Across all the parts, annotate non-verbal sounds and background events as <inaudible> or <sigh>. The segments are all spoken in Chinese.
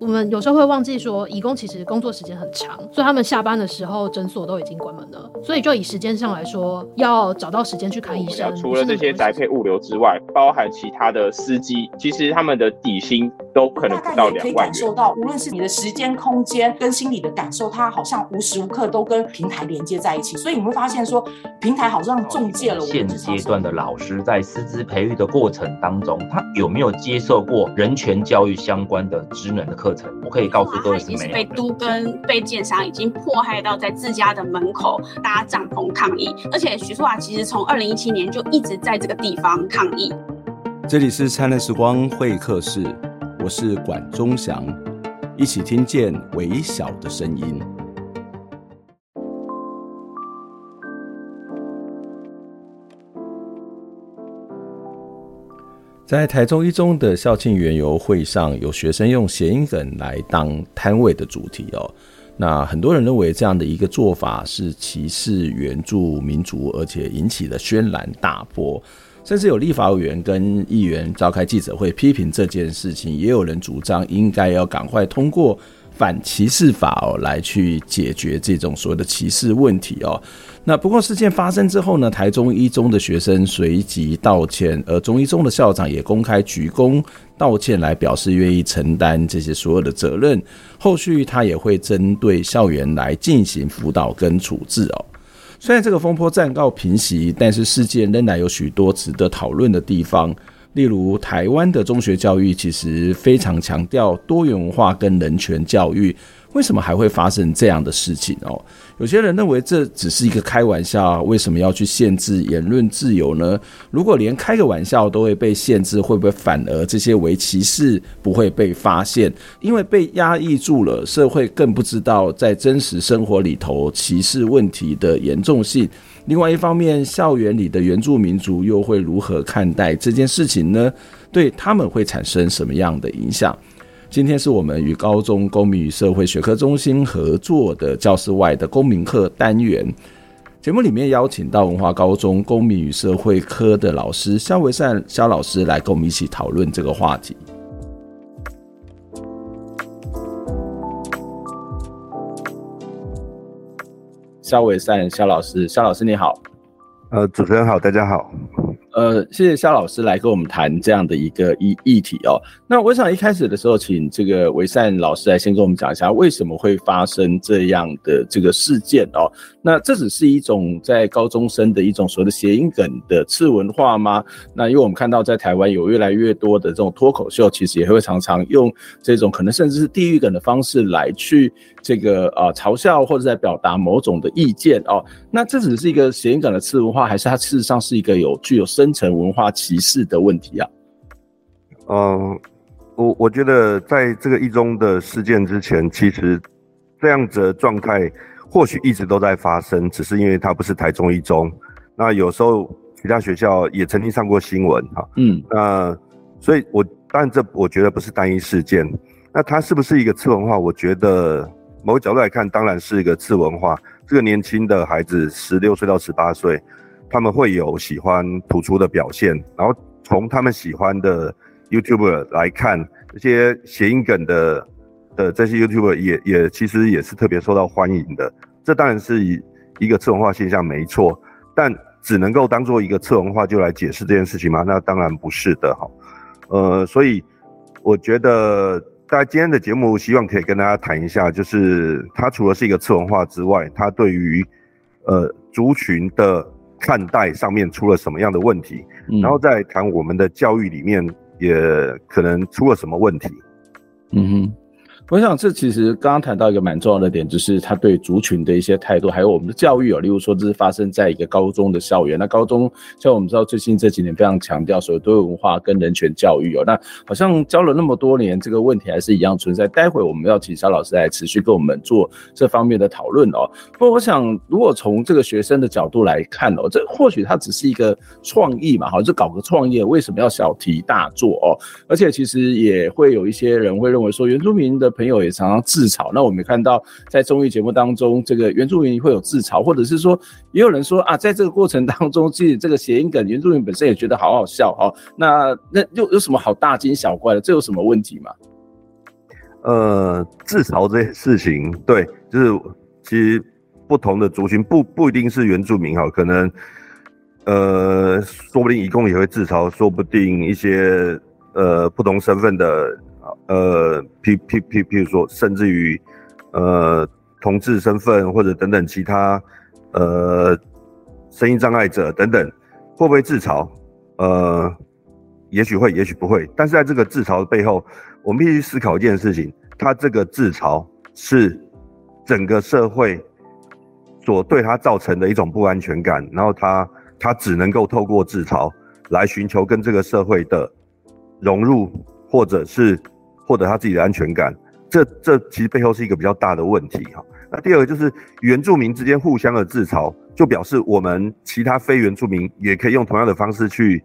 我们有时候会忘记说，义工其实工作时间很长，所以他们下班的时候诊所都已经关门了。所以就以时间上来说，要找到时间去看医生。除了这些宅配物流之外，包含其他的司机，其实他们的底薪都可能不到两万元。大概可以感受到，无论是你的时间、空间跟心理的感受，它好像无时无刻都跟平台连接在一起。所以你会发现说，平台好像中介了我。现阶段的老师在师资培育的过程当中，他有没有接受过人权教育相关的职能的课程？我可以告诉各位是没有。是被都跟被建商已经迫害到在自家的门口搭帐篷抗议，而且徐淑华其实从二零一七年就一直在这个地方抗议。这里是灿烂时光会客室，我是管中祥，一起听见微小的声音。在台中一中的校庆园游会上，有学生用谐音梗来当摊位的主题哦。那很多人认为这样的一个做法是歧视原住民族，而且引起了轩然大波。甚至有立法委员跟议员召开记者会批评这件事情，也有人主张应该要赶快通过反歧视法哦，来去解决这种所谓的歧视问题哦。那不过事件发生之后呢，台中一中的学生随即道歉，而中一中的校长也公开鞠躬道歉，来表示愿意承担这些所有的责任。后续他也会针对校园来进行辅导跟处置哦。虽然这个风波暂告平息，但是事件仍然有许多值得讨论的地方。例如，台湾的中学教育其实非常强调多元文化跟人权教育。为什么还会发生这样的事情哦？有些人认为这只是一个开玩笑，为什么要去限制言论自由呢？如果连开个玩笑都会被限制，会不会反而这些为歧视不会被发现？因为被压抑住了，社会更不知道在真实生活里头歧视问题的严重性。另外一方面，校园里的原住民族又会如何看待这件事情呢？对他们会产生什么样的影响？今天是我们与高中公民与社会学科中心合作的教室外的公民课单元节目里面，邀请到文化高中公民与社会科的老师肖维善肖老师来跟我们一起讨论这个话题。肖维善肖老师，肖老师你好。呃，主持人好，大家好。呃，谢谢肖老师来跟我们谈这样的一个议议题哦。那我想一开始的时候，请这个维善老师来先跟我们讲一下，为什么会发生这样的这个事件哦？那这只是一种在高中生的一种所谓的谐音梗的次文化吗？那因为我们看到在台湾有越来越多的这种脱口秀，其实也会常常用这种可能甚至是地狱梗的方式来去这个呃嘲笑或者在表达某种的意见哦。那这只是一个谐音梗的次文化，还是它事实上是一个有具有深层文化歧视的问题啊？嗯，我我觉得在这个一中的事件之前，其实这样子的状态或许一直都在发生，只是因为它不是台中一中。那有时候其他学校也曾经上过新闻哈。嗯，那所以我当然这我觉得不是单一事件。那它是不是一个次文化？我觉得某个角度来看，当然是一个次文化。这个年轻的孩子，十六岁到十八岁。他们会有喜欢突出的表现，然后从他们喜欢的 YouTuber 来看，这些谐音梗的的这些 YouTuber 也也其实也是特别受到欢迎的。这当然是一一个次文化现象，没错。但只能够当做一个次文化就来解释这件事情吗？那当然不是的哈。呃，所以我觉得大家今天的节目希望可以跟大家谈一下，就是它除了是一个次文化之外，它对于呃族群的。看待上面出了什么样的问题，嗯、然后再谈我们的教育里面也可能出了什么问题。嗯哼。我想，这其实刚刚谈到一个蛮重要的点，就是他对族群的一些态度，还有我们的教育哦。例如说，这是发生在一个高中的校园。那高中像我们知道，最近这几年非常强调所谓多元文化跟人权教育哦。那好像教了那么多年，这个问题还是一样存在。待会我们要请萧老师来持续跟我们做这方面的讨论哦。不过，我想如果从这个学生的角度来看哦，这或许他只是一个创意嘛，好，就搞个创业，为什么要小题大做哦？而且其实也会有一些人会认为说，原住民的。朋友也常常自嘲，那我们看到在综艺节目当中，这个原住民会有自嘲，或者是说，也有人说啊，在这个过程当中，其实这个谐音梗，原住民本身也觉得好好笑哦。那那又有什么好大惊小怪的？这有什么问题吗？呃，自嘲这件事情，对，就是其实不同的族群不不一定是原住民哈，可能呃，说不定移工也会自嘲，说不定一些呃不同身份的呃，譬譬譬譬如说，甚至于呃同志身份或者等等其他呃声音障碍者等等，会不会自嘲？呃。也许会，也许不会。但是在这个自嘲的背后，我们必须思考一件事情：他这个自嘲是整个社会所对他造成的一种不安全感，然后他他只能够透过自嘲来寻求跟这个社会的融入，或者是获得他自己的安全感。这这其实背后是一个比较大的问题哈。那第二个就是原住民之间互相的自嘲，就表示我们其他非原住民也可以用同样的方式去。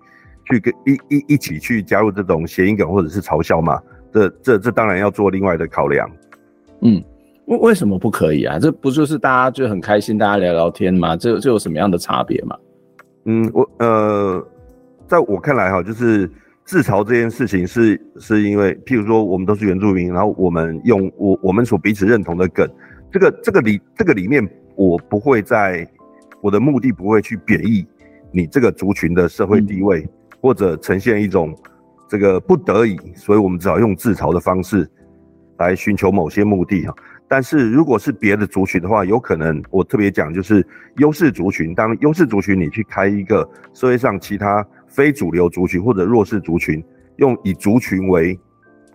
去跟一一一起去加入这种谐音梗或者是嘲笑嘛？这这这当然要做另外的考量。嗯，为为什么不可以啊？这不就是大家就很开心，大家聊聊天吗？这这有什么样的差别吗？嗯，我呃，在我看来哈，就是自嘲这件事情是是因为，譬如说我们都是原住民，然后我们用我我们所彼此认同的梗，这个这个里这个里面，我不会在我的目的不会去贬义你这个族群的社会地位。嗯或者呈现一种这个不得已，所以我们只好用自嘲的方式来寻求某些目的哈。但是如果是别的族群的话，有可能我特别讲就是优势族群。当优势族群你去开一个社会上其他非主流族群或者弱势族群，用以族群为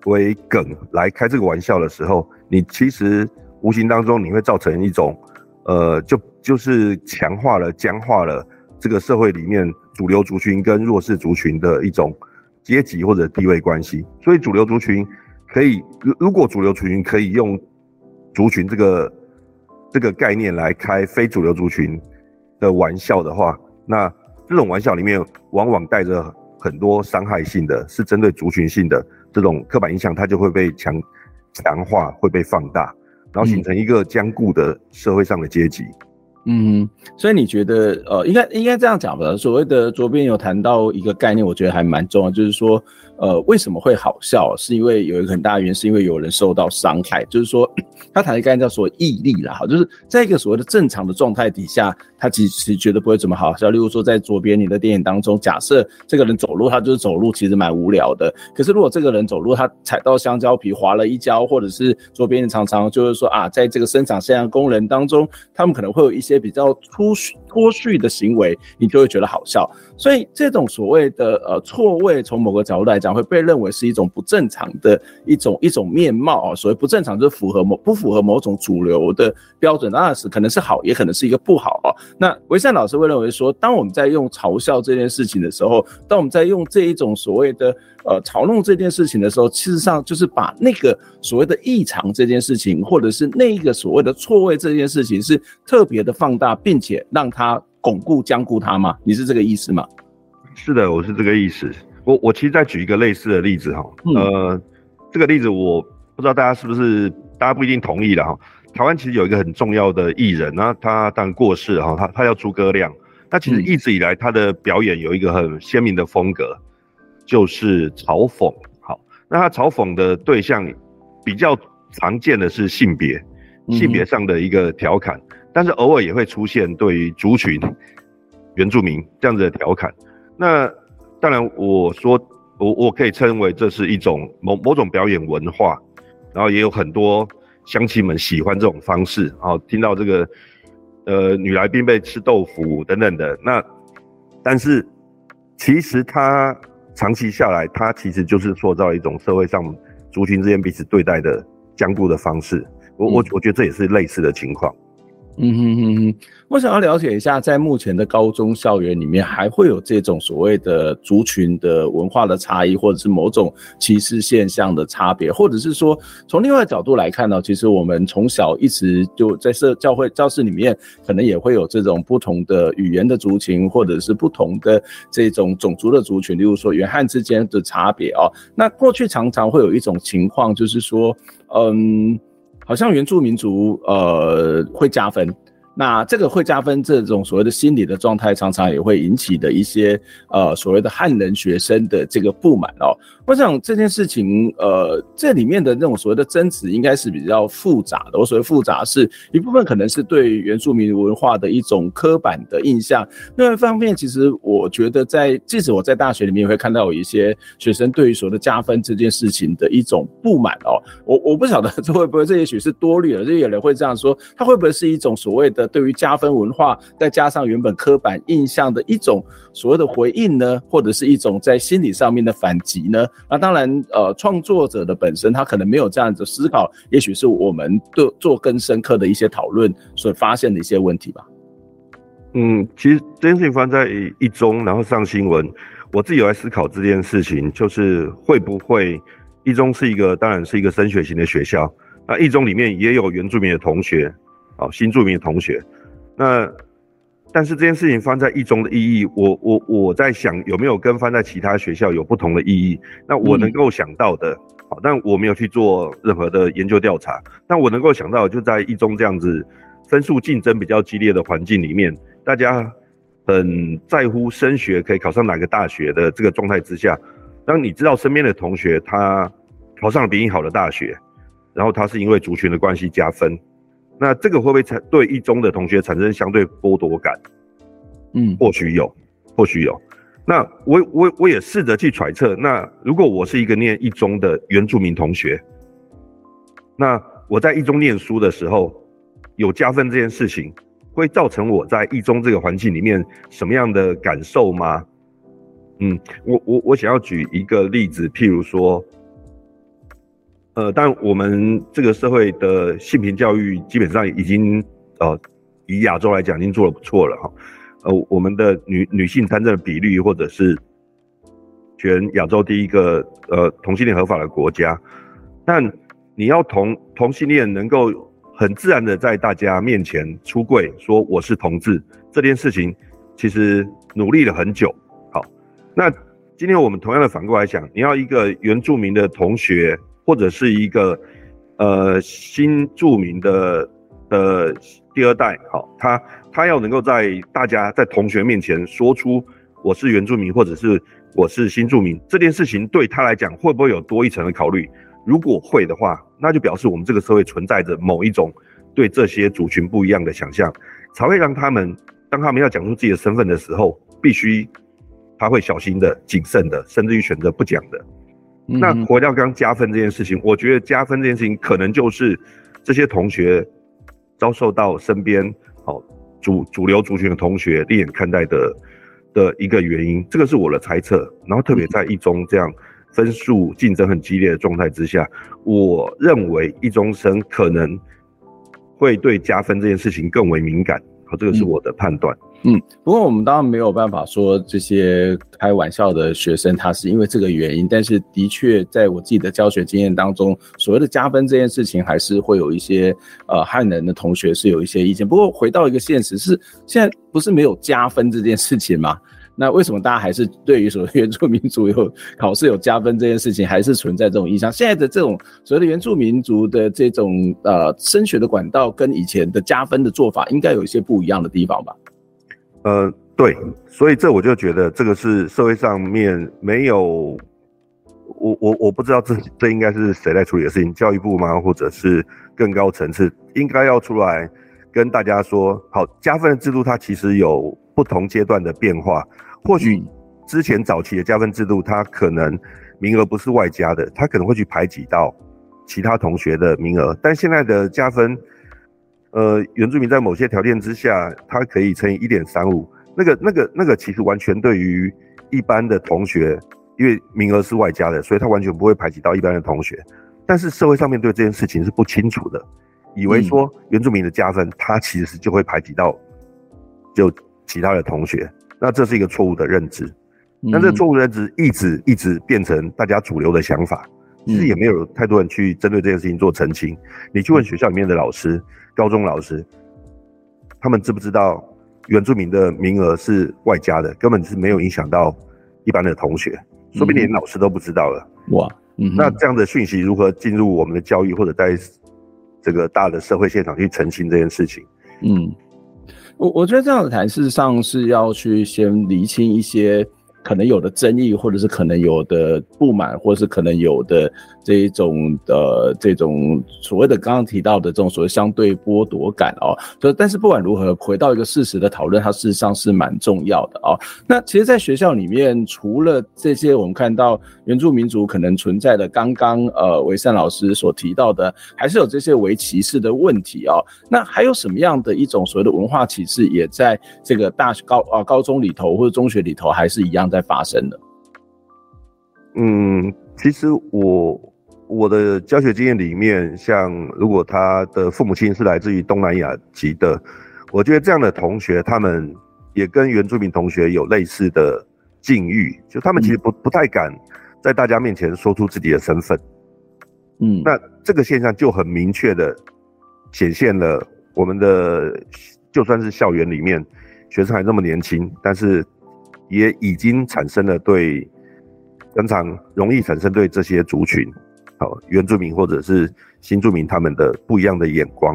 为梗来开这个玩笑的时候，你其实无形当中你会造成一种呃，就就是强化了、僵化了这个社会里面。主流族群跟弱势族群的一种阶级或者地位关系，所以主流族群可以，如如果主流族群可以用族群这个这个概念来开非主流族群的玩笑的话，那这种玩笑里面往往带着很多伤害性的，是针对族群性的这种刻板印象，它就会被强强化，会被放大，然后形成一个坚固的社会上的阶级。嗯，所以你觉得，呃，应该应该这样讲吧？所谓的左边有谈到一个概念，我觉得还蛮重要，就是说。呃，为什么会好笑？是因为有一个很大的原因，是因为有人受到伤害。就是说，<clears throat> 他谈的概念叫所谓义利啦，哈，就是在一个所谓的正常的状态底下，他其实觉得不会怎么好笑。例如说，在左边你的电影当中，假设这个人走路，他就是走路，其实蛮无聊的。可是如果这个人走路，他踩到香蕉皮滑了一跤，或者是左边常常就是说啊，在这个生产线上工人当中，他们可能会有一些比较粗脱序的行为，你就会觉得好笑。所以这种所谓的呃错位，从某个角度来讲，会被认为是一种不正常的一种一种面貌啊。所谓不正常，就是符合某不符合某种主流的标准，那是可能是好，也可能是一个不好啊。那维善老师会认为说，当我们在用嘲笑这件事情的时候，当我们在用这一种所谓的呃嘲弄这件事情的时候，事实上就是把那个所谓的异常这件事情，或者是那一个所谓的错位这件事情，是特别的放大，并且让它。巩固、僵固它嘛？你是这个意思吗？是的，我是这个意思。我我其实再举一个类似的例子哈，嗯、呃，这个例子我不知道大家是不是，大家不一定同意了哈。台湾其实有一个很重要的艺人，那他当然过世哈，他他叫诸葛亮。那其实一直以来他的表演有一个很鲜明的风格，就是嘲讽。好，那他嘲讽的对象比较常见的是性别，性别上的一个调侃。嗯但是偶尔也会出现对于族群、原住民这样子的调侃。那当然，我说我我可以称为这是一种某某种表演文化，然后也有很多乡亲们喜欢这种方式。然后听到这个呃女来宾被吃豆腐等等的。那但是其实它长期下来，它其实就是塑造一种社会上族群之间彼此对待的僵固的方式。我我我觉得这也是类似的情况。嗯哼哼哼，我想要了解一下，在目前的高中校园里面，还会有这种所谓的族群的文化的差异，或者是某种歧视现象的差别，或者是说，从另外角度来看呢，其实我们从小一直就在社教会教室里面，可能也会有这种不同的语言的族群，或者是不同的这种种族的族群，例如说原汉之间的差别哦。那过去常常会有一种情况，就是说，嗯。好像原住民族呃会加分，那这个会加分，这种所谓的心理的状态，常常也会引起的一些呃所谓的汉人学生的这个不满哦。我想这件事情，呃，这里面的那种所谓的争执，应该是比较复杂的。我所谓复杂，是一部分可能是对原住民文化的一种刻板的印象。另外一方面，其实我觉得在即使我在大学里面也会看到有一些学生对于所谓的加分这件事情的一种不满哦。我我不晓得 <laughs> 这会不会这也许是多虑了，就有人会这样说，他会不会是一种所谓的对于加分文化再加上原本刻板印象的一种所谓的回应呢？或者是一种在心理上面的反击呢？那当然，呃，创作者的本身他可能没有这样子思考，也许是我们做做更深刻的一些讨论所发现的一些问题吧。嗯，其实这件事情发生在一中，然后上新闻，我自己有在思考这件事情，就是会不会一中是一个，当然是一个升学型的学校，那一中里面也有原住民的同学，哦，新住民的同学，那。但是这件事情放在一中的意义，我我我在想有没有跟放在其他学校有不同的意义？那我能够想到的，好，但我没有去做任何的研究调查。但我能够想到，就在一中这样子分数竞争比较激烈的环境里面，大家很在乎升学可以考上哪个大学的这个状态之下，当你知道身边的同学他考上了比你好的大学，然后他是因为族群的关系加分。那这个会不会产对一中的同学产生相对剥夺感？嗯，或许有，或许有。那我我我也试着去揣测，那如果我是一个念一中的原住民同学，那我在一中念书的时候有加分这件事情，会造成我在一中这个环境里面什么样的感受吗？嗯，我我我想要举一个例子，譬如说。呃，但我们这个社会的性平教育基本上已经，呃，以亚洲来讲已经做得不错了哈。呃，我们的女女性参政的比率，或者是全亚洲第一个呃同性恋合法的国家，但你要同同性恋能够很自然的在大家面前出柜说我是同志这件事情，其实努力了很久。好，那今天我们同样的反过来讲，你要一个原住民的同学。或者是一个呃新住民的的第二代，好，他他要能够在大家在同学面前说出我是原住民，或者是我是新住民这件事情，对他来讲会不会有多一层的考虑？如果会的话，那就表示我们这个社会存在着某一种对这些族群不一样的想象，才会让他们当他们要讲出自己的身份的时候，必须他会小心的、谨慎的，甚至于选择不讲的。那回到刚刚加分这件事情，我觉得加分这件事情可能就是这些同学遭受到身边好主主流族群的同学另眼看待的的一个原因，这个是我的猜测。然后特别在一中这样分数竞争很激烈的状态之下，我认为一中生可能会对加分这件事情更为敏感。好，这个是我的判断。嗯，不过我们当然没有办法说这些开玩笑的学生他是因为这个原因，但是的确在我自己的教学经验当中，所谓的加分这件事情，还是会有一些呃汉人的同学是有一些意见。不过回到一个现实是，现在不是没有加分这件事情吗？<laughs> 那为什么大家还是对于所谓原住民族有考试有加分这件事情还是存在这种印象？现在的这种所谓的原住民族的这种呃升学的管道跟以前的加分的做法，应该有一些不一样的地方吧？呃，对，所以这我就觉得这个是社会上面没有，我我我不知道这这应该是谁来处理的事情，教育部吗？或者是更高层次应该要出来跟大家说，好，加分的制度它其实有不同阶段的变化，或许之前早期的加分制度它可能名额不是外加的，它可能会去排挤到其他同学的名额，但现在的加分。呃，原住民在某些条件之下，他可以乘以一点三五，那个、那个、那个，其实完全对于一般的同学，因为名额是外加的，所以他完全不会排挤到一般的同学。但是社会上面对这件事情是不清楚的，以为说原住民的加分，他其实就会排挤到就其他的同学，那这是一个错误的认知。那这错误认知一直一直变成大家主流的想法，其实也没有太多人去针对这件事情做澄清。你去问学校里面的老师。高中老师，他们知不知道原住民的名额是外加的，根本是没有影响到一般的同学，说不定连老师都不知道了。哇，嗯，那这样的讯息如何进入我们的教育，或者在这个大的社会现场去澄清这件事情？嗯，我我觉得这样的谈，事实上是要去先厘清一些。可能有的争议，或者是可能有的不满，或者是可能有的这一种的这种所谓的刚刚提到的这种所谓相对剥夺感哦。所以，但是不管如何，回到一个事实的讨论，它事实上是蛮重要的哦。那其实，在学校里面，除了这些我们看到原住民族可能存在的，刚刚呃维善老师所提到的，还是有这些为歧视的问题哦。那还有什么样的一种所谓的文化歧视，也在这个大学高啊高中里头或者中学里头，还是一样在发生的。嗯，其实我我的教学经验里面，像如果他的父母亲是来自于东南亚籍的，我觉得这样的同学，他们也跟原住民同学有类似的境遇，就他们其实不不太敢在大家面前说出自己的身份。嗯，那这个现象就很明确的显现了我们的，就算是校园里面学生还那么年轻，但是。也已经产生了对非常容易产生对这些族群，好原住民或者是新住民他们的不一样的眼光。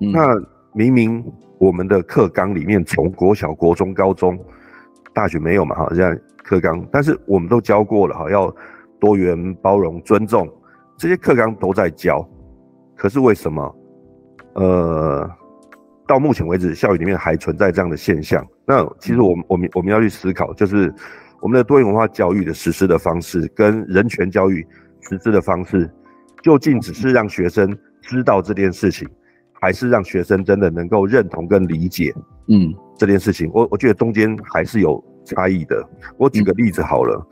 嗯、那明明我们的课纲里面从国小、国中、高中、大学没有嘛？哈，现在课纲，但是我们都教过了哈，要多元、包容、尊重，这些课纲都在教。可是为什么？呃。到目前为止，校园里面还存在这样的现象。那其实我们我们我们要去思考，就是我们的多元文化教育的实施的方式，跟人权教育实施的方式，究竟只是让学生知道这件事情，还是让学生真的能够认同跟理解？嗯，这件事情，我我觉得中间还是有差异的。我举个例子好了，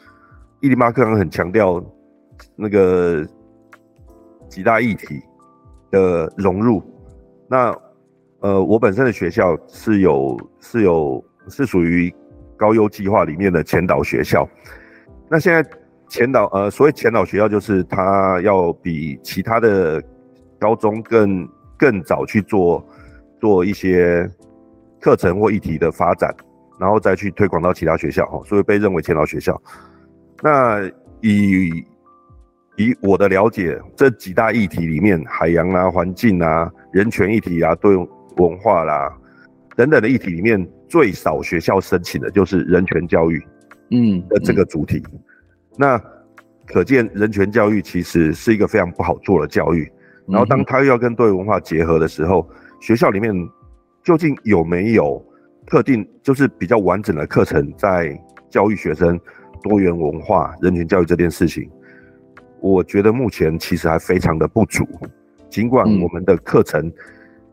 伊丽马克很强调那个几大议题的融入，那。呃，我本身的学校是有是有是属于高优计划里面的前导学校。那现在前导呃，所谓前导学校就是它要比其他的高中更更早去做做一些课程或议题的发展，然后再去推广到其他学校哈，所以被认为前导学校。那以以我的了解，这几大议题里面，海洋啊、环境啊、人权议题啊，都。文化啦，等等的议题里面，最少学校申请的就是人权教育，嗯的这个主体。嗯嗯、那可见人权教育其实是一个非常不好做的教育。然后当他又要跟多元文化结合的时候，学校里面究竟有没有特定就是比较完整的课程在教育学生多元文化、人权教育这件事情？我觉得目前其实还非常的不足。尽管我们的课程。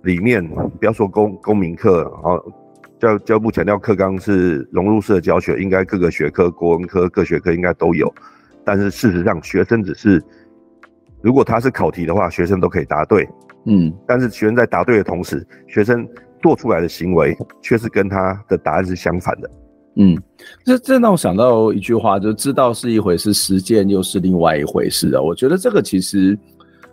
里面不要说公公民课啊，教教部强调课纲是融入式的教学，应该各个学科国文科各学科应该都有。但是事实上，学生只是如果他是考题的话，学生都可以答对，嗯。但是学生在答对的同时，学生做出来的行为却是跟他的答案是相反的，嗯。这这让我想到一句话，就知道是一回事，实践又是另外一回事啊。我觉得这个其实。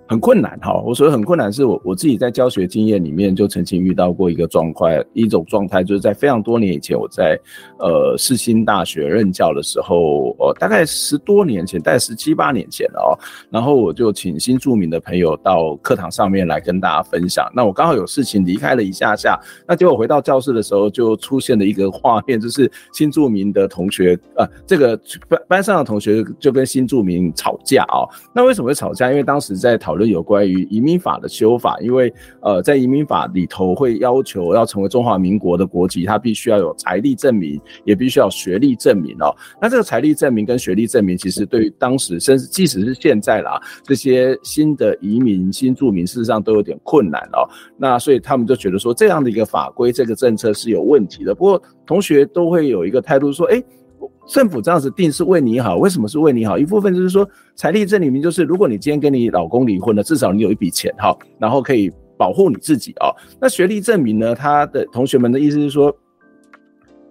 很困难哈，我说很困难，是我我自己在教学经验里面就曾经遇到过一个状况，一种状态，就是在非常多年以前，我在呃世新大学任教的时候，呃大概十多年前，大概十七八年前了哦，然后我就请新住民的朋友到课堂上面来跟大家分享。那我刚好有事情离开了一下下，那结果回到教室的时候，就出现了一个画面，就是新住民的同学，呃，这个班班上的同学就跟新住民吵架哦。那为什么会吵架？因为当时在讨论有关于移民法的修法，因为呃，在移民法里头会要求要成为中华民国的国籍，他必须要有财力证明，也必须要学历证明哦。那这个财力证明跟学历证明，其实对于当时甚至即使是现在啦，这些新的移民新住民事实上都有点困难哦。那所以他们就觉得说，这样的一个法规这个政策是有问题的。不过同学都会有一个态度说，哎。政府这样子定是为你好，为什么是为你好？一部分就是说，财力证明就是，如果你今天跟你老公离婚了，至少你有一笔钱哈，然后可以保护你自己哦。那学历证明呢？他的同学们的意思是说。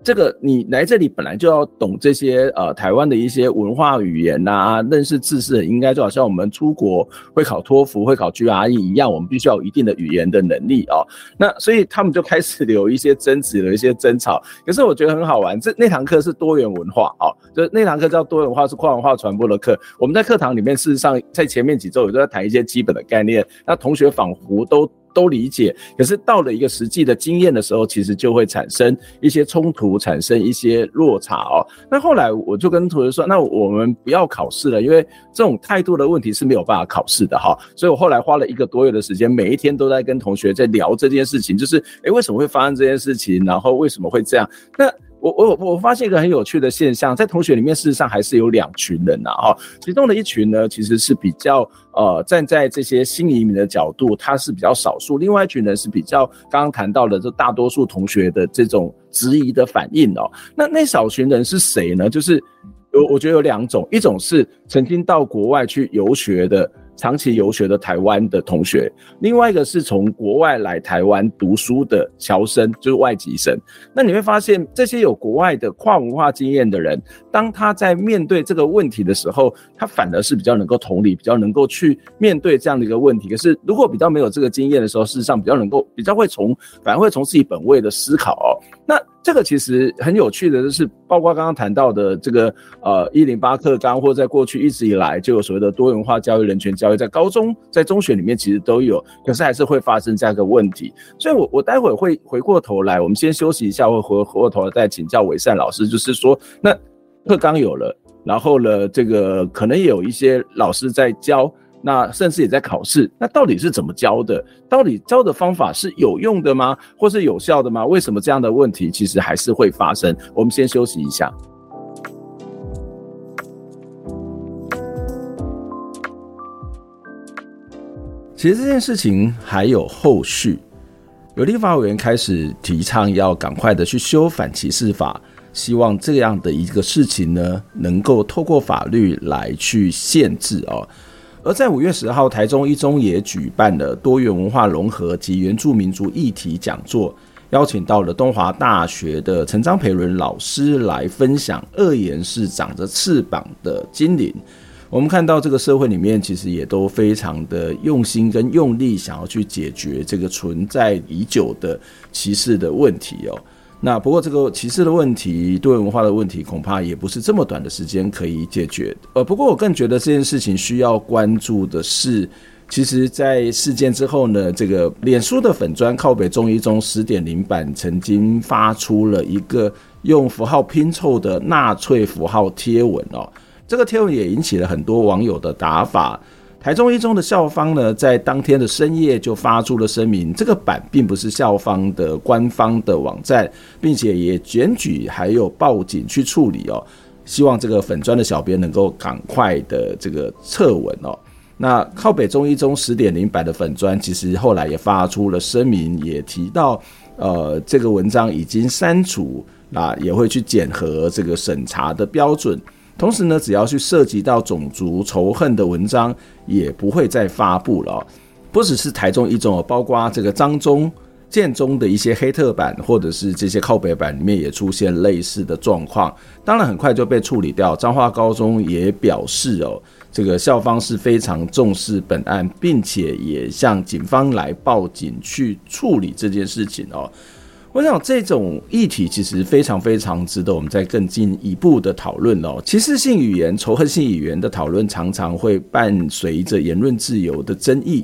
这个你来这里本来就要懂这些呃台湾的一些文化语言呐、啊，认识字是很应该，就好像我们出国会考托福、会考 GRE 一样，我们必须要有一定的语言的能力哦。那所以他们就开始有一些争执，有一些争吵。可是我觉得很好玩，这那堂课是多元文化哦，就那堂课叫多元化，是跨文化传播的课。我们在课堂里面事实上在前面几周也都在谈一些基本的概念，那同学仿佛都。都理解，可是到了一个实际的经验的时候，其实就会产生一些冲突，产生一些落差哦。那后来我就跟同学说，那我们不要考试了，因为这种态度的问题是没有办法考试的哈。所以我后来花了一个多月的时间，每一天都在跟同学在聊这件事情，就是诶，为什么会发生这件事情，然后为什么会这样？那。我我我发现一个很有趣的现象，在同学里面，事实上还是有两群人呐，哈，其中的一群呢，其实是比较呃站在这些新移民的角度，他是比较少数；另外一群人是比较刚刚谈到的，这大多数同学的这种质疑的反应哦。那那少群人是谁呢？就是有我觉得有两种，一种是曾经到国外去游学的。长期游学的台湾的同学，另外一个是从国外来台湾读书的侨生，就是外籍生。那你会发现，这些有国外的跨文化经验的人，当他在面对这个问题的时候，他反而是比较能够同理，比较能够去面对这样的一个问题。可是，如果比较没有这个经验的时候，事实上比较能够比较会从，反而会从自己本位的思考。那这个其实很有趣的，就是包括刚刚谈到的这个呃一零八课纲，或在过去一直以来就有所谓的多元化教育、人权教育，在高中、在中学里面其实都有，可是还是会发生这样一个问题。所以我，我待会儿会回过头来，我们先休息一下，会回回过头来再请教伟善老师，就是说，那课纲有了，然后呢，这个可能也有一些老师在教。那甚至也在考试，那到底是怎么教的？到底教的方法是有用的吗？或是有效的吗？为什么这样的问题其实还是会发生？我们先休息一下。其实这件事情还有后续，有立法委员开始提倡要赶快的去修反歧视法，希望这样的一个事情呢，能够透过法律来去限制哦。而在五月十号，台中一中也举办了多元文化融合及原住民族议题讲座，邀请到了东华大学的陈章培伦老师来分享“恶言是长着翅膀的精灵”。我们看到这个社会里面，其实也都非常的用心跟用力，想要去解决这个存在已久的歧视的问题哦。那不过这个歧视的问题、多元文化的问题，恐怕也不是这么短的时间可以解决。呃，不过我更觉得这件事情需要关注的是，其实，在事件之后呢，这个脸书的粉砖靠北中医中十点零版曾经发出了一个用符号拼凑的纳粹符号贴文哦，这个贴文也引起了很多网友的打法。台中一中的校方呢，在当天的深夜就发出了声明，这个版并不是校方的官方的网站，并且也检举还有报警去处理哦，希望这个粉砖的小编能够赶快的这个撤文哦。那靠北中一中十点零版的粉砖，其实后来也发出了声明，也提到呃这个文章已经删除，那也会去检核这个审查的标准。同时呢，只要去涉及到种族仇恨的文章，也不会再发布了。不只是台中一中，包括这个彰中、建中的一些黑特版，或者是这些靠北版里面也出现类似的状况。当然，很快就被处理掉。彰化高中也表示哦，这个校方是非常重视本案，并且也向警方来报警去处理这件事情哦。我想这种议题其实非常非常值得我们再更进一步的讨论哦。歧视性语言、仇恨性语言的讨论常常会伴随着言论自由的争议，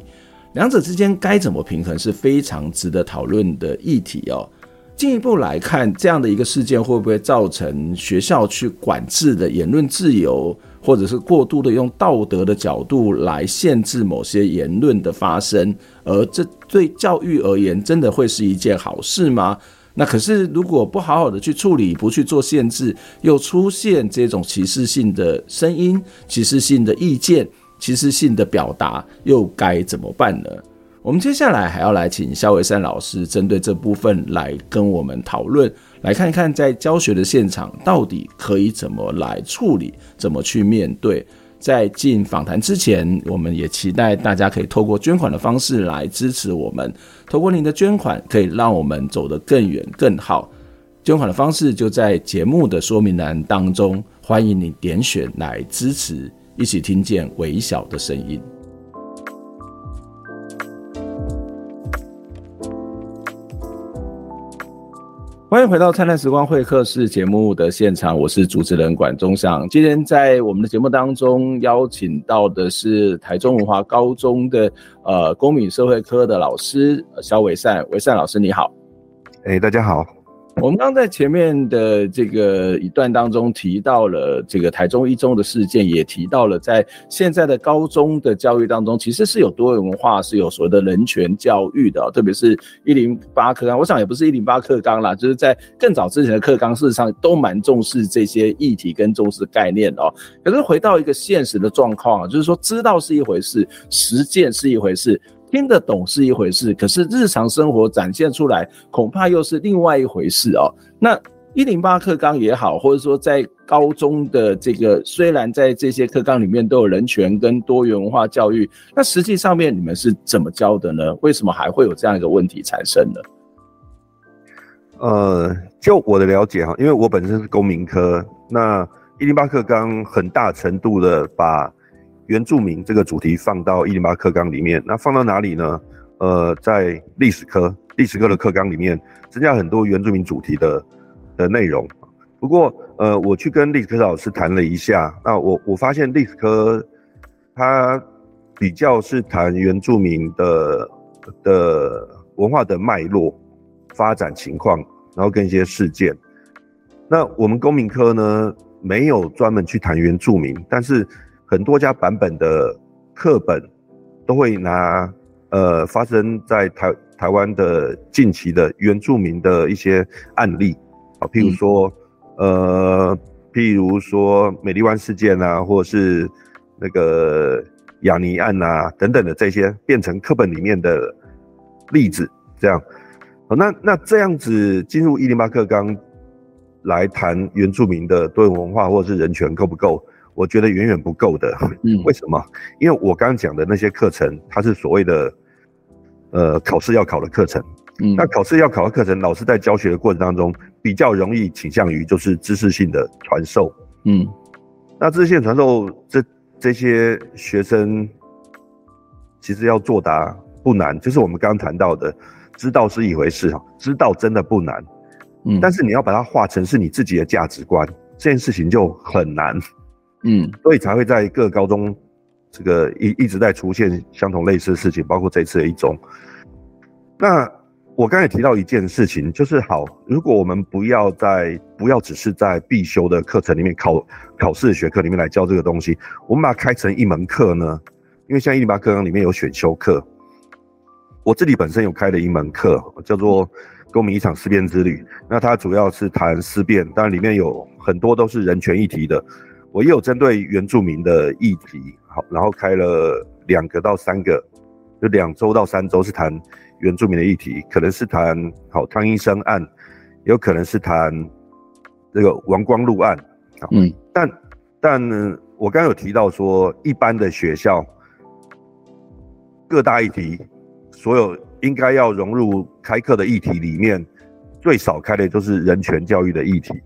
两者之间该怎么平衡是非常值得讨论的议题哦。进一步来看，这样的一个事件会不会造成学校去管制的言论自由，或者是过度的用道德的角度来限制某些言论的发生？而这对教育而言，真的会是一件好事吗？那可是如果不好好的去处理，不去做限制，又出现这种歧视性的声音、歧视性的意见、歧视性的表达，又该怎么办呢？我们接下来还要来请萧维善老师针对这部分来跟我们讨论，来看一看在教学的现场到底可以怎么来处理，怎么去面对。在进访谈之前，我们也期待大家可以透过捐款的方式来支持我们。透过您的捐款，可以让我们走得更远更好。捐款的方式就在节目的说明栏当中，欢迎你点选来支持，一起听见微小的声音。欢迎回到《灿烂时光会客室》节目的现场，我是主持人管中祥。今天在我们的节目当中邀请到的是台中文华高中的呃公民社会科的老师肖维善，维善老师你好。哎，大家好。我们刚在前面的这个一段当中提到了这个台中一中的事件，也提到了在现在的高中的教育当中，其实是有多元文化，是有所谓的人权教育的，特别是一零八课纲。我想也不是一零八课纲啦，就是在更早之前的课纲，事实上都蛮重视这些议题跟重视概念哦。可是回到一个现实的状况，就是说知道是一回事，实践是一回事。听得懂是一回事，可是日常生活展现出来，恐怕又是另外一回事哦。那一零八课纲也好，或者说在高中的这个，虽然在这些课纲里面都有人权跟多元文化教育，那实际上面你们是怎么教的呢？为什么还会有这样一个问题产生呢？呃，就我的了解哈，因为我本身是公民科，那一零八课纲很大程度的把原住民这个主题放到一零八课纲里面，那放到哪里呢？呃，在历史科，历史科的课纲里面增加很多原住民主题的的内容。不过，呃，我去跟历史科老师谈了一下，那我我发现历史科它比较是谈原住民的的文化的脉络、发展情况，然后跟一些事件。那我们公民科呢，没有专门去谈原住民，但是。很多家版本的课本都会拿呃发生在台台湾的近期的原住民的一些案例啊，譬如说、嗯、呃譬如说美丽湾事件啊，或者是那个雅尼案啊等等的这些变成课本里面的例子，这样，那那这样子进入一零八课纲来谈原住民的多元文化或者是人权够不够？我觉得远远不够的，嗯，<laughs> 为什么？因为我刚刚讲的那些课程，它是所谓的，呃，考试要考的课程，嗯，那考试要考的课程，老师在教学的过程当中，比较容易倾向于就是知识性的传授，嗯，那知识性传授，这这些学生其实要作答不难，就是我们刚刚谈到的，知道是一回事哈，知道真的不难，嗯，但是你要把它化成是你自己的价值观，这件事情就很难。嗯，所以才会在各高中，这个一一直在出现相同类似的事情，包括这次的一中。那我刚才提到一件事情，就是好，如果我们不要在不要只是在必修的课程里面考考试学科里面来教这个东西，我们把它开成一门课呢？因为像一零八课纲里面有选修课，我自己本身有开了一门课，叫做《公民一场思辨之旅》，那它主要是谈思辨，当然里面有很多都是人权议题的。我也有针对原住民的议题，好，然后开了两个到三个，就两周到三周是谈原住民的议题，可能是谈好汤医生案，也有可能是谈这个王光禄案，嗯，但但，我刚刚有提到说，一般的学校各大议题，所有应该要融入开课的议题里面，最少开的就是人权教育的议题，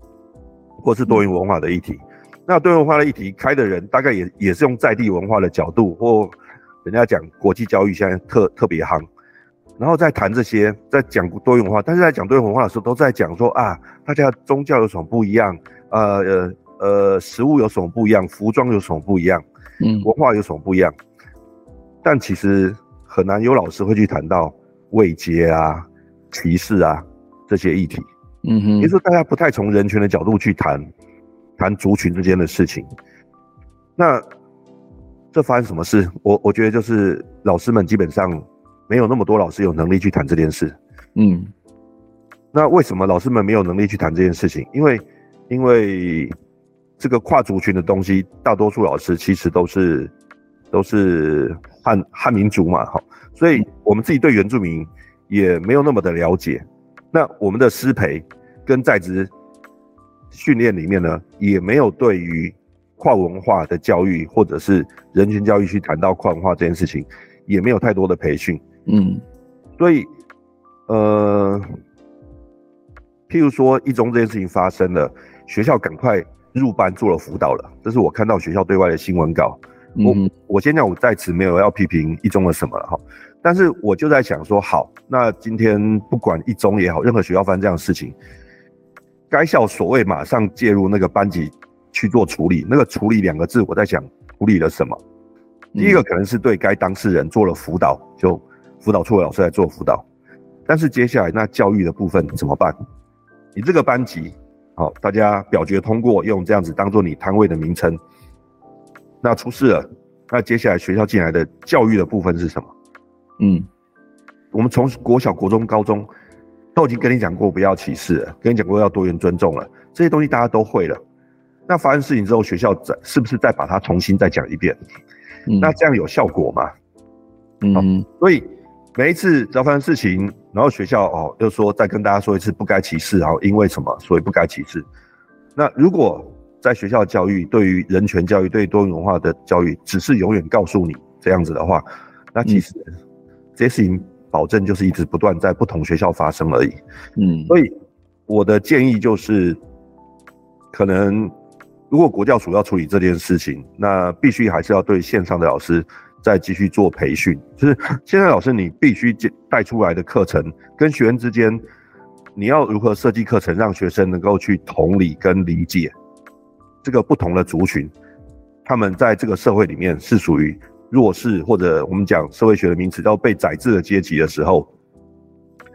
或是多元文化的议题。嗯那多元文化的议题开的人，大概也也是用在地文化的角度，或人家讲国际教育现在特特别夯，然后再谈这些，在讲多元文化，但是在讲多元文化的时候，都在讲说啊，大家宗教有什么不一样？呃呃呃，食物有什么不一样？服装有什么不一样？嗯，文化有什么不一样？但其实很难有老师会去谈到位阶啊、歧视啊这些议题。嗯哼，也就是大家不太从人权的角度去谈。谈族群之间的事情，那这发生什么事？我我觉得就是老师们基本上没有那么多老师有能力去谈这件事。嗯，那为什么老师们没有能力去谈这件事情？因为因为这个跨族群的东西，大多数老师其实都是都是汉汉民族嘛，哈，所以我们自己对原住民也没有那么的了解。那我们的师培跟在职。训练里面呢，也没有对于跨文化的教育或者是人权教育去谈到跨文化这件事情，也没有太多的培训。嗯，所以，呃，譬如说一中这件事情发生了，学校赶快入班做了辅导了，这是我看到学校对外的新闻稿。我我先讲，我在此没有要批评一中的什么了哈，但是我就在想说，好，那今天不管一中也好，任何学校发生这样的事情。该校所谓马上介入那个班级去做处理，那个处理两个字，我在想处理了什么？第一个可能是对该当事人做了辅导，就辅导处的老师来做辅导，但是接下来那教育的部分怎么办？你这个班级，好，大家表决通过用这样子当做你摊位的名称，那出事了，那接下来学校进来的教育的部分是什么？嗯，我们从国小、国中、高中都已经跟你讲过不要歧视了，跟你讲过要多元尊重了，这些东西大家都会了。那发生事情之后，学校再是不是再把它重新再讲一遍？嗯、那这样有效果吗？嗯，所以每一次只要发生事情，然后学校哦又说再跟大家说一次不该歧视，然后因为什么所以不该歧视。那如果在学校教育对于人权教育、对于多元文化的教育，只是永远告诉你这样子的话，那其实这些事情保证就是一直不断在不同学校发生而已。嗯，所以我的建议就是，可能。如果国教署要处理这件事情，那必须还是要对线上的老师再继续做培训。就是线上老师，你必须带出来的课程跟学生之间，你要如何设计课程，让学生能够去同理跟理解这个不同的族群，他们在这个社会里面是属于弱势，或者我们讲社会学的名词叫被宰制的阶级的时候，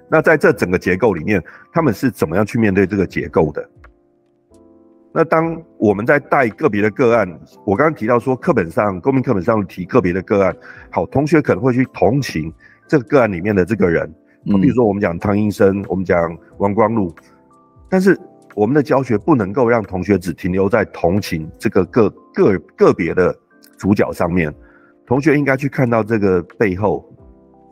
那在这整个结构里面，他们是怎么样去面对这个结构的？那当我们在带个别的个案，我刚刚提到说，课本上公民课本上提个别的个案，好，同学可能会去同情这个个案里面的这个人，嗯，比如说我们讲汤医生，我们讲王光禄，但是我们的教学不能够让同学只停留在同情这个个个个别的主角上面，同学应该去看到这个背后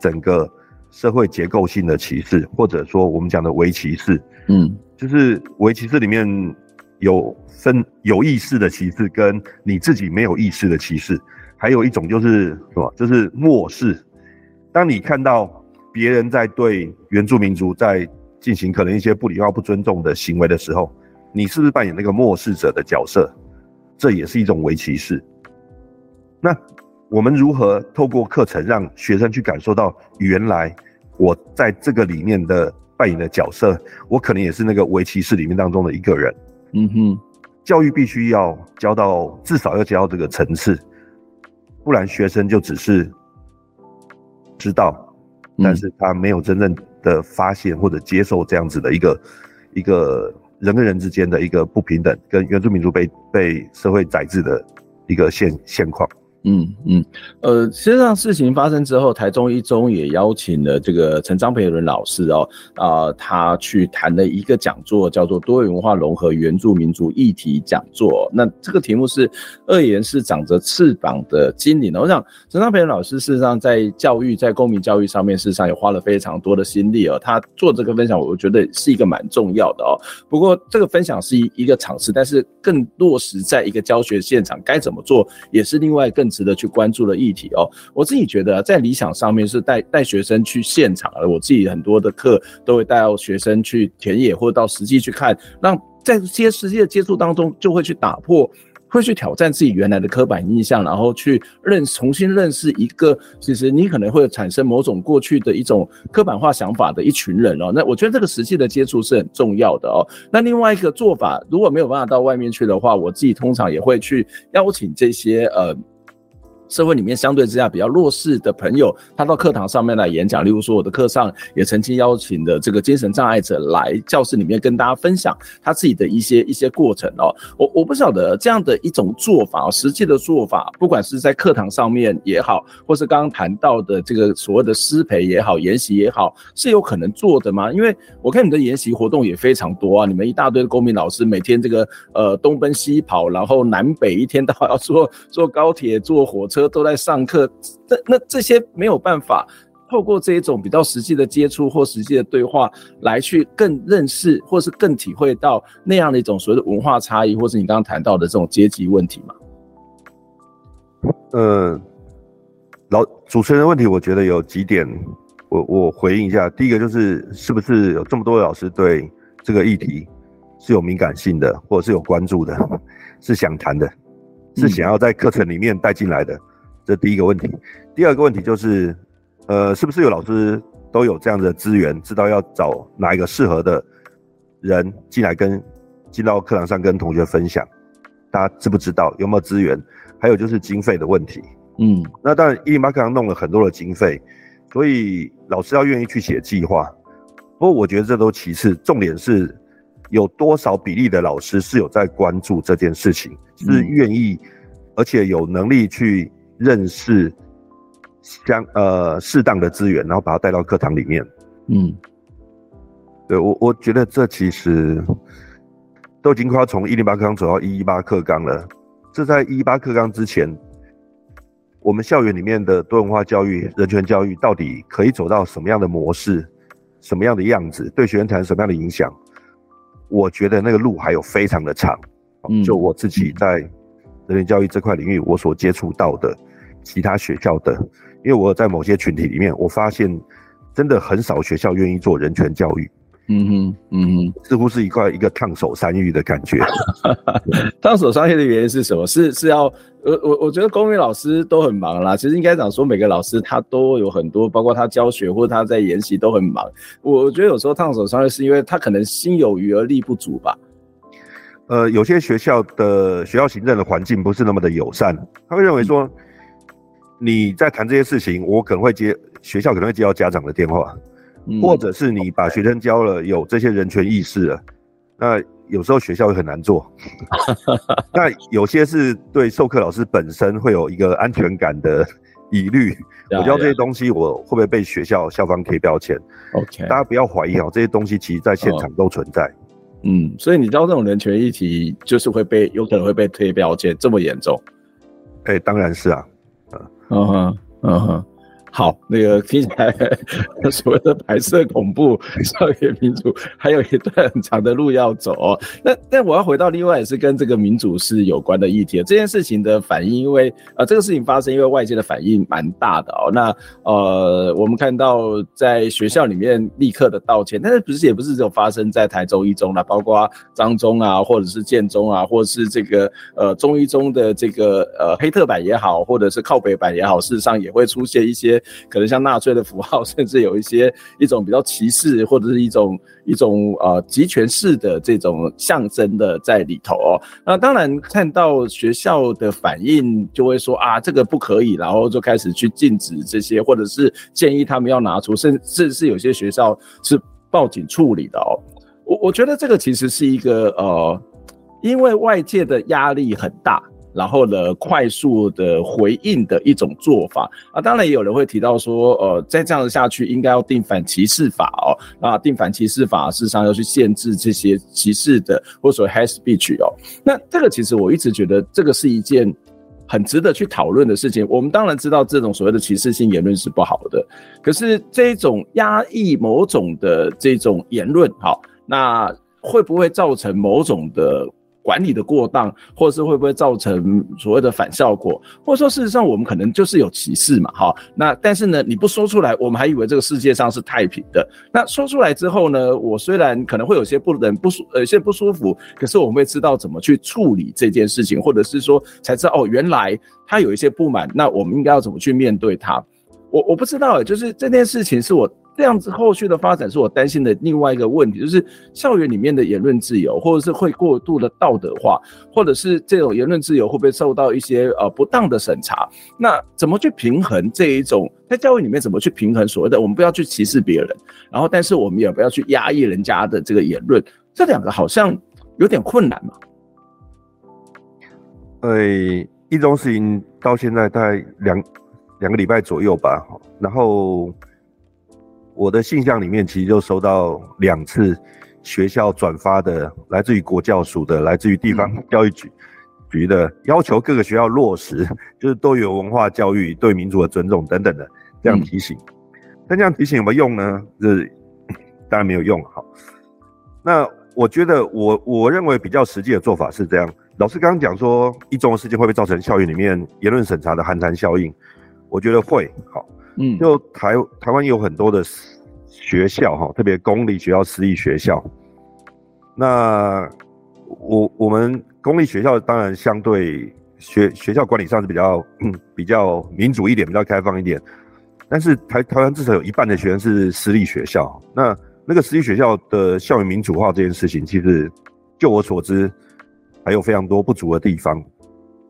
整个社会结构性的歧视，或者说我们讲的微歧视，嗯，就是微歧视里面。有分有意识的歧视，跟你自己没有意识的歧视，还有一种就是什么？就是漠视。当你看到别人在对原住民族在进行可能一些不礼貌、不尊重的行为的时候，你是不是扮演那个漠视者的角色？这也是一种微歧视。那我们如何透过课程让学生去感受到，原来我在这个里面的扮演的角色，我可能也是那个围棋室里面当中的一个人。嗯哼，教育必须要教到至少要教到这个层次，不然学生就只是知道，但是他没有真正的发现或者接受这样子的一个一个人跟人之间的一个不平等，跟原住民族被被社会宰制的一个现现况。嗯嗯，呃，实际上事情发生之后，台中一中也邀请了这个陈张培伦老师哦，啊、他去谈了一个讲座，叫做多元文化融合原住民族议题讲座。那这个题目是“二言是长着翅膀的精灵”。我想陈张培伦老师事实上在教育，在公民教育上面，事实上也花了非常多的心力哦。他做这个分享，我觉得是一个蛮重要的哦。不过这个分享是一一个尝试，但是更落实在一个教学现场该怎么做，也是另外更。值得去关注的议题哦，我自己觉得在理想上面是带带学生去现场，而我自己很多的课都会带到学生去田野或者到实际去看，让在这些实际的接触当中，就会去打破，会去挑战自己原来的刻板印象，然后去认重新认识一个其实你可能会产生某种过去的一种刻板化想法的一群人哦。那我觉得这个实际的接触是很重要的哦。那另外一个做法，如果没有办法到外面去的话，我自己通常也会去邀请这些呃。社会里面相对之下比较弱势的朋友，他到课堂上面来演讲。例如说，我的课上也曾经邀请的这个精神障碍者来教室里面跟大家分享他自己的一些一些过程哦。我我不晓得这样的一种做法，实际的做法，不管是在课堂上面也好，或是刚刚谈到的这个所谓的师培也好、研习也好，是有可能做的吗？因为我看你的研习活动也非常多啊，你们一大堆的公民老师每天这个呃东奔西跑，然后南北一天到晚要坐坐高铁、坐火车。都在上课，那那这些没有办法透过这一种比较实际的接触或实际的对话来去更认识，或是更体会到那样的一种所谓的文化差异，或是你刚刚谈到的这种阶级问题吗？呃，老主持人的问题，我觉得有几点，我我回应一下。第一个就是，是不是有这么多的老师对这个议题是有敏感性的，或者是有关注的，是想谈的？是想要在课程里面带进来的，这第一个问题。第二个问题就是，呃，是不是有老师都有这样的资源，知道要找哪一个适合的人进来跟进到课堂上跟同学分享，大家知不知道有没有资源？还有就是经费的问题。嗯，那当然一零八课堂弄了很多的经费，所以老师要愿意去写计划。不过我觉得这都其次，重点是有多少比例的老师是有在关注这件事情，是愿意而且有能力去认识相呃适当的资源，然后把它带到课堂里面。嗯，对我我觉得这其实都已经快要从一零八课纲走到一一八课纲了。这在一一八课纲之前，我们校园里面的多元化教育、人权教育到底可以走到什么样的模式？什么样的样子，对学生产生什么样的影响？我觉得那个路还有非常的长。嗯，就我自己在人权教育这块领域，我所接触到的其他学校的，因为我在某些群体里面，我发现真的很少学校愿意做人权教育。嗯哼，嗯哼，似乎是一块一个烫手山芋的感觉。<laughs> 烫手山芋的原因是什么？是是要，呃我我觉得公民老师都很忙啦。其实应该讲说，每个老师他都有很多，包括他教学或者他在研习都很忙。我觉得有时候烫手山芋是因为他可能心有余而力不足吧。呃，有些学校的学校行政的环境不是那么的友善，他会认为说，你在谈这些事情，我可能会接学校可能会接到家长的电话。或者是你把学生教了有这些人权意识了，那有时候学校会很难做。<laughs> 那有些是对授课老师本身会有一个安全感的疑虑，我教这些东西我会不会被学校校方贴标签？OK，大家不要怀疑哦，这些东西其实在现场都存在。嗯，所以你知道这种人权议题，就是会被有可能会被贴标签，这么严重？哎，当然是啊。嗯哼，嗯哼。好，那个听起来 <laughs> 所谓的白色恐怖、<laughs> 校园民主，还有一段很长的路要走哦。那但我要回到另外也是跟这个民主是有关的议题。这件事情的反应，因为呃这个事情发生，因为外界的反应蛮大的哦。那呃我们看到在学校里面立刻的道歉，但是不是也不是只有发生在台中一中啦，包括彰中啊，或者是建中啊，或者是这个呃中一中的这个呃黑特版也好，或者是靠北版也好，事实上也会出现一些。可能像纳粹的符号，<laughs> 甚至有一些一种比较歧视或者是一种一种呃集权式的这种象征的在里头哦。那当然看到学校的反应，就会说啊这个不可以，然后就开始去禁止这些，或者是建议他们要拿出，甚至是有些学校是报警处理的哦。我我觉得这个其实是一个呃，因为外界的压力很大。然后呢，快速的回应的一种做法啊，当然也有人会提到说，呃，再这样子下去，应该要定反歧视法哦。那定反歧视法，事实上要去限制这些歧视的或者说 hate speech 哦。那这个其实我一直觉得，这个是一件很值得去讨论的事情。我们当然知道这种所谓的歧视性言论是不好的，可是这种压抑某种的这种言论，好，那会不会造成某种的？管理的过当，或者是会不会造成所谓的反效果，或者说事实上我们可能就是有歧视嘛，哈，那但是呢，你不说出来，我们还以为这个世界上是太平的。那说出来之后呢，我虽然可能会有些不能不舒，呃，有些不舒服，可是我们会知道怎么去处理这件事情，或者是说才知道哦，原来他有一些不满，那我们应该要怎么去面对他？我我不知道，就是这件事情是我。这样子后续的发展是我担心的另外一个问题，就是校园里面的言论自由，或者是会过度的道德化，或者是这种言论自由会不会受到一些呃不当的审查？那怎么去平衡这一种在教育里面怎么去平衡所谓的我们不要去歧视别人，然后但是我们也不要去压抑人家的这个言论，这两个好像有点困难嘛？呃，一中事情到现在大概两两个礼拜左右吧，然后。我的信箱里面其实就收到两次学校转发的，来自于国教署的，来自于地方教育局局的要求，各个学校落实就是多元文化教育、对民族的尊重等等的这样提醒。但这样提醒有没有用呢？就是当然没有用。好，那我觉得我我认为比较实际的做法是这样。老师刚刚讲说一中的事件会不会造成校园里面言论审查的寒蝉效应？我觉得会。好。嗯，就台台湾有很多的学校哈，特别公立学校、私立学校。那我我们公立学校当然相对学学校管理上是比较 <clears throat> 比较民主一点，比较开放一点。但是台台湾至少有一半的学生是私立学校，那那个私立学校的校园民主化这件事情，其实就我所知，还有非常多不足的地方。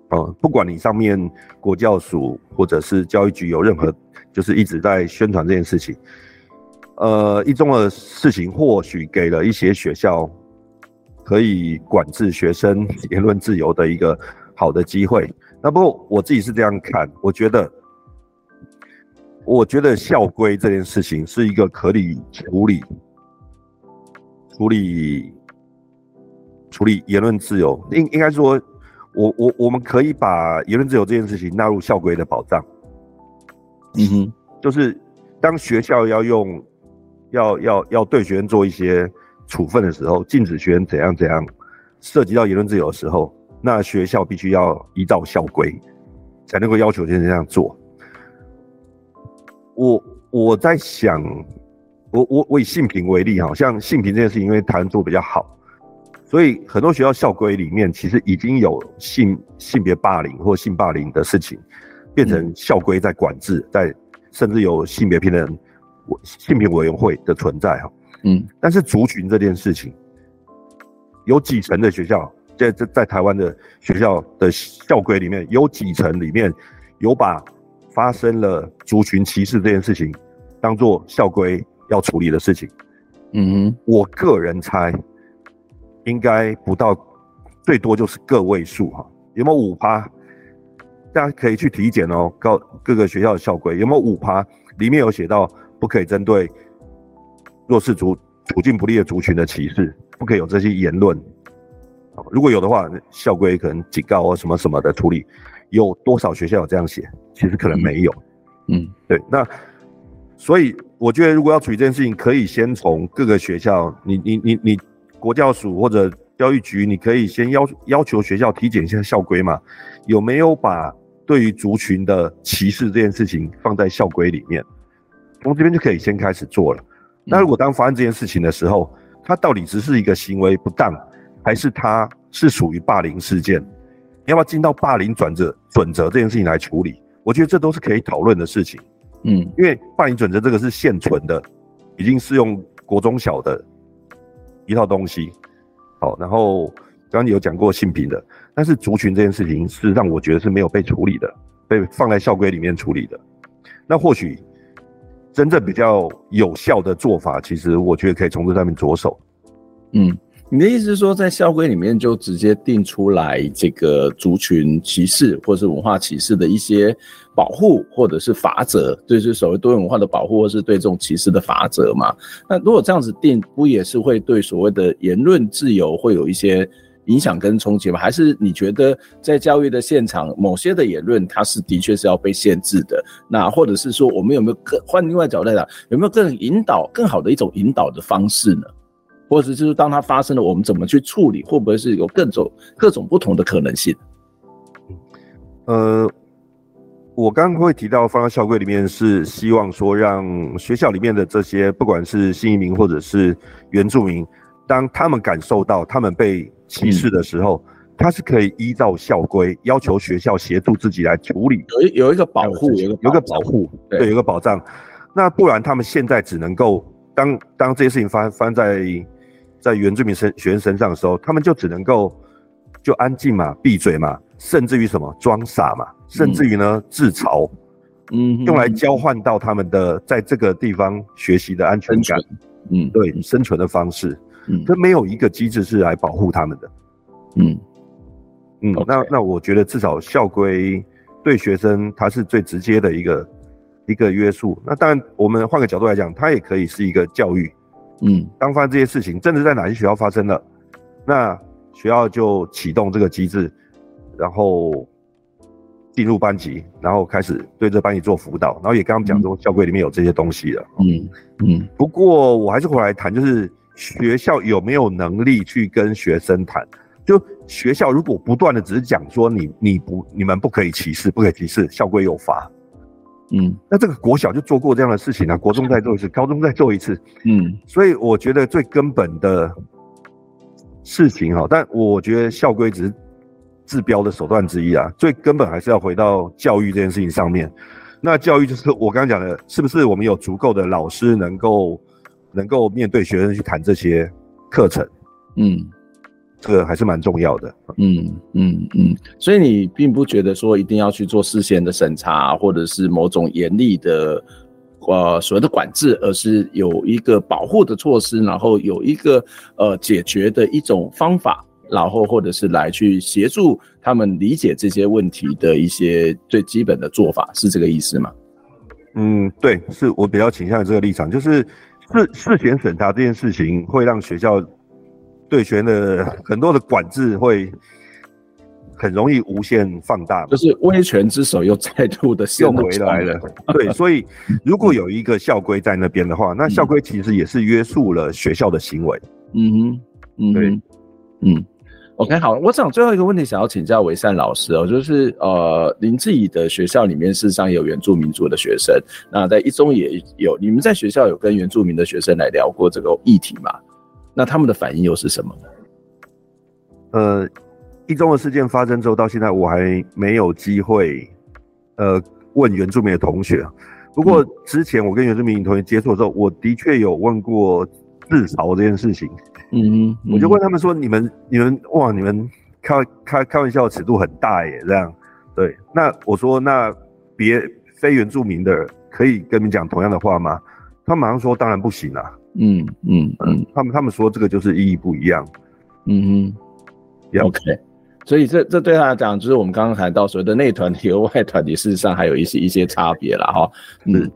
啊、不管你上面国教署或者是教育局有任何，就是一直在宣传这件事情。呃，一中的事情或许给了一些学校可以管制学生言论自由的一个好的机会。那不过我自己是这样看，我觉得，我觉得校规这件事情是一个可以处理、处理、处理言论自由。应应该说，我我我们可以把言论自由这件事情纳入校规的保障。嗯哼，就是当学校要用。要要要对学生做一些处分的时候，禁止学生怎样怎样，涉及到言论自由的时候，那学校必须要依照校规，才能够要求学生这样做。我我在想，我我我以性平为例，好像性平这件事情，因为台湾做比较好，所以很多学校校规里面其实已经有性性别霸凌或性霸凌的事情，变成校规在管制，在甚至有性别平等。性平委员会的存在哈，嗯，但是族群这件事情，有几成的学校在在在台湾的学校的校规里面，有几成里面有把发生了族群歧视这件事情当做校规要处理的事情，嗯哼，我个人猜应该不到，最多就是个位数哈，有没有五趴？大家可以去体检哦，告各个学校的校规有没有五趴？里面有写到。不可以针对弱势族处境不利的族群的歧视，不可以有这些言论。如果有的话，校规可能警告或什么什么的处理。有多少学校有这样写？其实可能没有。嗯，对。那所以我觉得，如果要处理这件事情，可以先从各个学校，你你你你国教署或者教育局，你可以先要要求学校体检一下校规嘛，有没有把对于族群的歧视这件事情放在校规里面？从这边就可以先开始做了。那如果当发生这件事情的时候，它到底只是一个行为不当，还是它是属于霸凌事件？你要不要进到霸凌准则准则这件事情来处理？我觉得这都是可以讨论的事情。嗯，因为霸凌准则这个是现存的，已经适用国中小的一套东西。好，然后刚刚有讲过性平的，但是族群这件事情是让我觉得是没有被处理的，被放在校规里面处理的。那或许。真正比较有效的做法，其实我觉得可以从这上面着手。嗯，你的意思是说，在校规里面就直接定出来这个族群歧视或是文化歧视的一些保护或者是法则，就是所谓多元文化的保护或是对这种歧视的法则嘛？那如果这样子定，不也是会对所谓的言论自由会有一些？影响跟冲击吗？还是你觉得在教育的现场，某些的言论它是的确是要被限制的？那或者是说，我们有没有更换另外角度来讲，有没有更引导、更好的一种引导的方式呢？或者就是当它发生了，我们怎么去处理？会不会是有各种各种不同的可能性？呃，我刚刚会提到放到校规里面，是希望说让学校里面的这些，不管是新移民或者是原住民，当他们感受到他们被歧视的时候，他是可以依照校规要求学校协助自己来处理，有一有一个保护，有一个保护，对，有一个保障。那不然他们现在只能够当当这些事情发发生在在原住民身学生身上的时候，他们就只能够就安静嘛，闭嘴嘛，甚至于什么装傻嘛，甚至于呢自嘲，嗯，用来交换到他们的在这个地方学习的安全感，嗯，对，生存的方式。嗯，这没有一个机制是来保护他们的。嗯嗯.那那我觉得至少校规对学生他是最直接的一个一个约束。那当然，我们换个角度来讲，它也可以是一个教育。嗯，当发生这些事情，真的在哪些学校发生了，那学校就启动这个机制，然后进入班级，然后开始对这班级做辅导，然后也跟他们讲说校规里面有这些东西了。嗯嗯。不过我还是回来谈，就是。学校有没有能力去跟学生谈？就学校如果不断的只是讲说你你不你们不可以歧视，不可以歧视，校规有罚。嗯，那这个国小就做过这样的事情啊，国中再做一次，<laughs> 高中再做一次。嗯，所以我觉得最根本的事情哈，但我觉得校规只是治标的手段之一啊，最根本还是要回到教育这件事情上面。那教育就是我刚刚讲的，是不是我们有足够的老师能够？能够面对学生去谈这些课程，嗯，这个还是蛮重要的。嗯嗯嗯，所以你并不觉得说一定要去做事先的审查，或者是某种严厉的呃所谓的管制，而是有一个保护的措施，然后有一个呃解决的一种方法，然后或者是来去协助他们理解这些问题的一些最基本的做法，是这个意思吗？嗯，对，是我比较倾向于这个立场，就是事事前审查这件事情会让学校对学生的很多的管制会很容易无限放大，就是威权之手又再度的又回来了。<laughs> 对，所以如果有一个校规在那边的话，那校规其实也是约束了学校的行为。嗯哼，嗯，对，嗯。OK，好，我想最后一个问题想要请教维善老师哦，就是呃，您自己的学校里面事实上有原住民族的学生，那在一中也有，你们在学校有跟原住民的学生来聊过这个议题吗？那他们的反应又是什么呢？呃，一中的事件发生之后到现在，我还没有机会呃问原住民的同学，不过之前我跟原住民同学接触的时候，我的确有问过自嘲这件事情。嗯，嗯，我就问他们说：“你们、你们哇，你们开开开玩笑的尺度很大耶，这样对？那我说，那别非原住民的可以跟你们讲同样的话吗？他马上说：当然不行啊。嗯嗯嗯，他们他们说这个就是意义不一样。嗯哼，OK。所以这这对他来讲，就是我们刚刚谈到所谓的内团体和外团体，事实上还有一些一些差别了哈。嗯。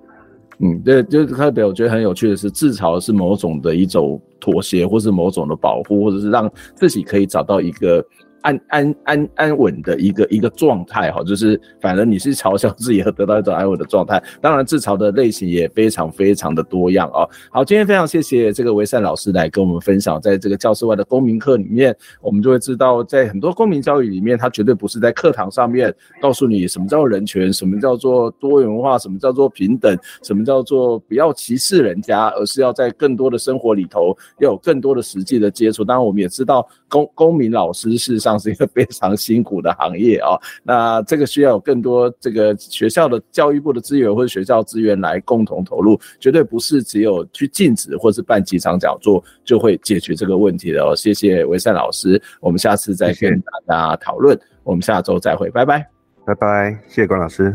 嗯，对，就是特别我觉得很有趣的是，自嘲是某种的一种妥协，或是某种的保护，或者是让自己可以找到一个。安安安安稳的一个一个状态哈，就是反正你是嘲笑自己而得到一种安稳的状态。当然自嘲的类型也非常非常的多样哦。好，今天非常谢谢这个维善老师来跟我们分享，在这个教室外的公民课里面，我们就会知道，在很多公民教育里面，它绝对不是在课堂上面告诉你什么叫做人权，什么叫做多元化，什么叫做平等，什么叫做不要歧视人家，而是要在更多的生活里头要有更多的实际的接触。当然，我们也知道公公民老师事实上。是一个非常辛苦的行业啊，<laughs> 那这个需要有更多这个学校的教育部的资源或者学校资源来共同投入，绝对不是只有去禁止或是办几场讲座就会解决这个问题的哦。谢谢维善老师，我们下次再跟大家讨论，我们下周再会，拜拜，拜拜，谢谢关老师。